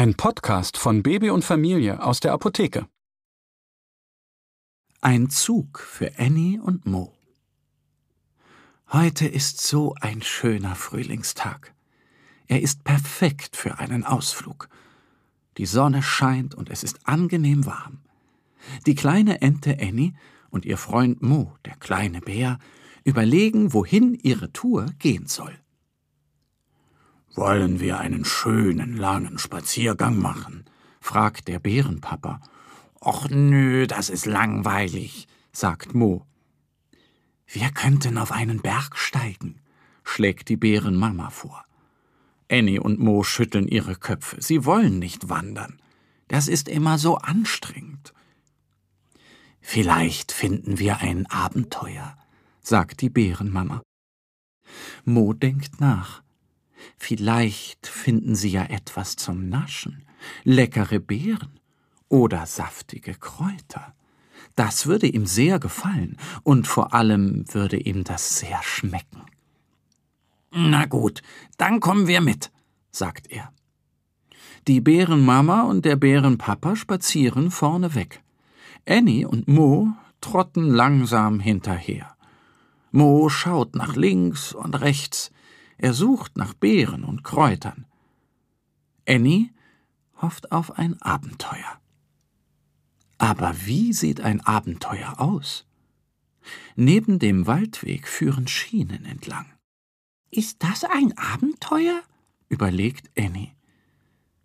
Ein Podcast von Baby und Familie aus der Apotheke. Ein Zug für Annie und Mo. Heute ist so ein schöner Frühlingstag. Er ist perfekt für einen Ausflug. Die Sonne scheint und es ist angenehm warm. Die kleine Ente Annie und ihr Freund Mo, der kleine Bär, überlegen, wohin ihre Tour gehen soll. Wollen wir einen schönen langen Spaziergang machen? fragt der Bärenpapa. Och nö, das ist langweilig, sagt Mo. Wir könnten auf einen Berg steigen, schlägt die Bärenmama vor. Annie und Mo schütteln ihre Köpfe. Sie wollen nicht wandern. Das ist immer so anstrengend. Vielleicht finden wir ein Abenteuer, sagt die Bärenmama. Mo denkt nach. Vielleicht finden Sie ja etwas zum Naschen, leckere Beeren oder saftige Kräuter. Das würde ihm sehr gefallen und vor allem würde ihm das sehr schmecken. Na gut, dann kommen wir mit, sagt er. Die Bärenmama und der Bärenpapa spazieren vorne weg. Annie und Mo trotten langsam hinterher. Mo schaut nach links und rechts, er sucht nach Beeren und Kräutern. Annie hofft auf ein Abenteuer. Aber wie sieht ein Abenteuer aus? Neben dem Waldweg führen Schienen entlang. Ist das ein Abenteuer? überlegt Annie.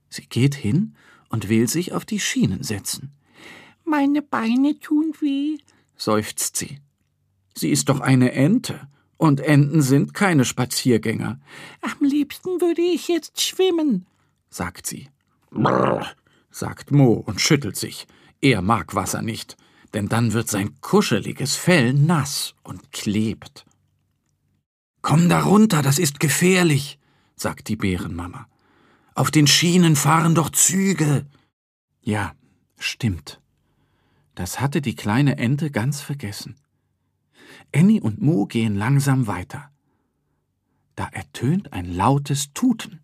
Sie geht hin und will sich auf die Schienen setzen. Meine Beine tun weh, seufzt sie. Sie ist doch eine Ente und Enten sind keine Spaziergänger. Am liebsten würde ich jetzt schwimmen, sagt sie. Brrr, sagt Mo und schüttelt sich. Er mag Wasser nicht, denn dann wird sein kuscheliges Fell nass und klebt. Komm da runter, das ist gefährlich, sagt die Bärenmama. Auf den Schienen fahren doch Züge. Ja, stimmt. Das hatte die kleine Ente ganz vergessen. Annie und Mo gehen langsam weiter. Da ertönt ein lautes Tuten.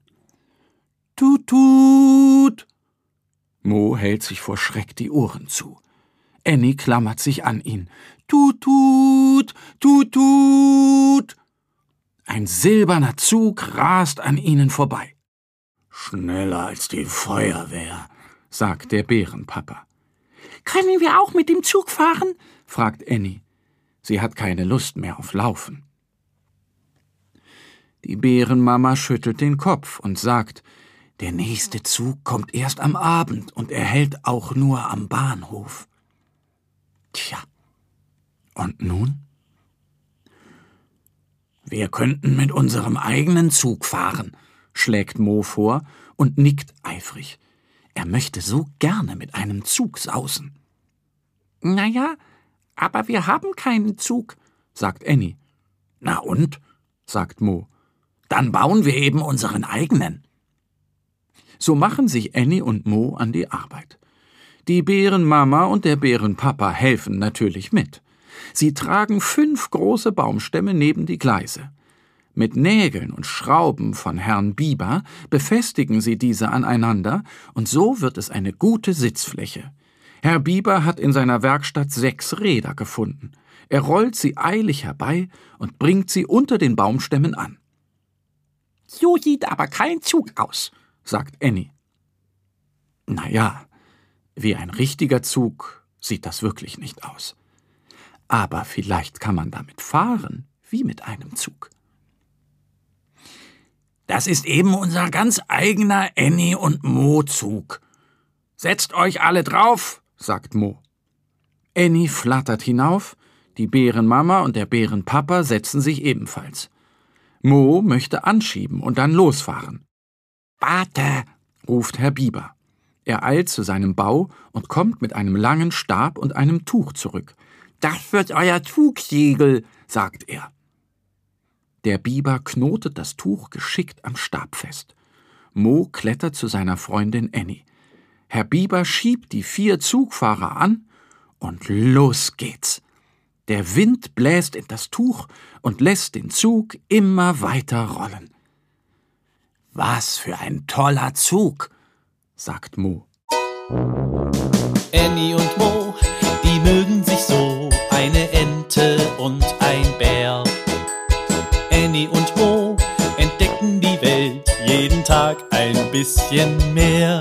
Tut, tut! Mo hält sich vor Schreck die Ohren zu. Annie klammert sich an ihn. Tut, tut, tut, tut! Ein silberner Zug rast an ihnen vorbei. Schneller als die Feuerwehr, sagt der Bärenpapa. Können wir auch mit dem Zug fahren? fragt Annie. Sie hat keine Lust mehr auf Laufen. Die Bärenmama schüttelt den Kopf und sagt, der nächste Zug kommt erst am Abend und er hält auch nur am Bahnhof. Tja, und nun? Wir könnten mit unserem eigenen Zug fahren, schlägt Mo vor und nickt eifrig. Er möchte so gerne mit einem Zug sausen. Na ja, aber wir haben keinen Zug, sagt Annie. Na und? sagt Mo. Dann bauen wir eben unseren eigenen. So machen sich Annie und Mo an die Arbeit. Die Bärenmama und der Bärenpapa helfen natürlich mit. Sie tragen fünf große Baumstämme neben die Gleise. Mit Nägeln und Schrauben von Herrn Biber befestigen sie diese aneinander, und so wird es eine gute Sitzfläche. Herr Biber hat in seiner Werkstatt sechs Räder gefunden. Er rollt sie eilig herbei und bringt sie unter den Baumstämmen an. So sieht aber kein Zug aus, sagt Annie. Na ja, wie ein richtiger Zug sieht das wirklich nicht aus. Aber vielleicht kann man damit fahren, wie mit einem Zug. Das ist eben unser ganz eigener Annie und Mo Zug. Setzt euch alle drauf, sagt Mo. Annie flattert hinauf, die Bärenmama und der Bärenpapa setzen sich ebenfalls. Mo möchte anschieben und dann losfahren. Warte, ruft Herr Biber. Er eilt zu seinem Bau und kommt mit einem langen Stab und einem Tuch zurück. Das wird euer Tuchsiegel, sagt er. Der Biber knotet das Tuch geschickt am Stab fest. Mo klettert zu seiner Freundin Annie. Herr Biber schiebt die vier Zugfahrer an und los geht's. Der Wind bläst in das Tuch und lässt den Zug immer weiter rollen. Was für ein toller Zug, sagt Mo. Annie und Mo, die mögen sich so, eine Ente und ein Bär. Annie und Mo entdecken die Welt jeden Tag ein bisschen mehr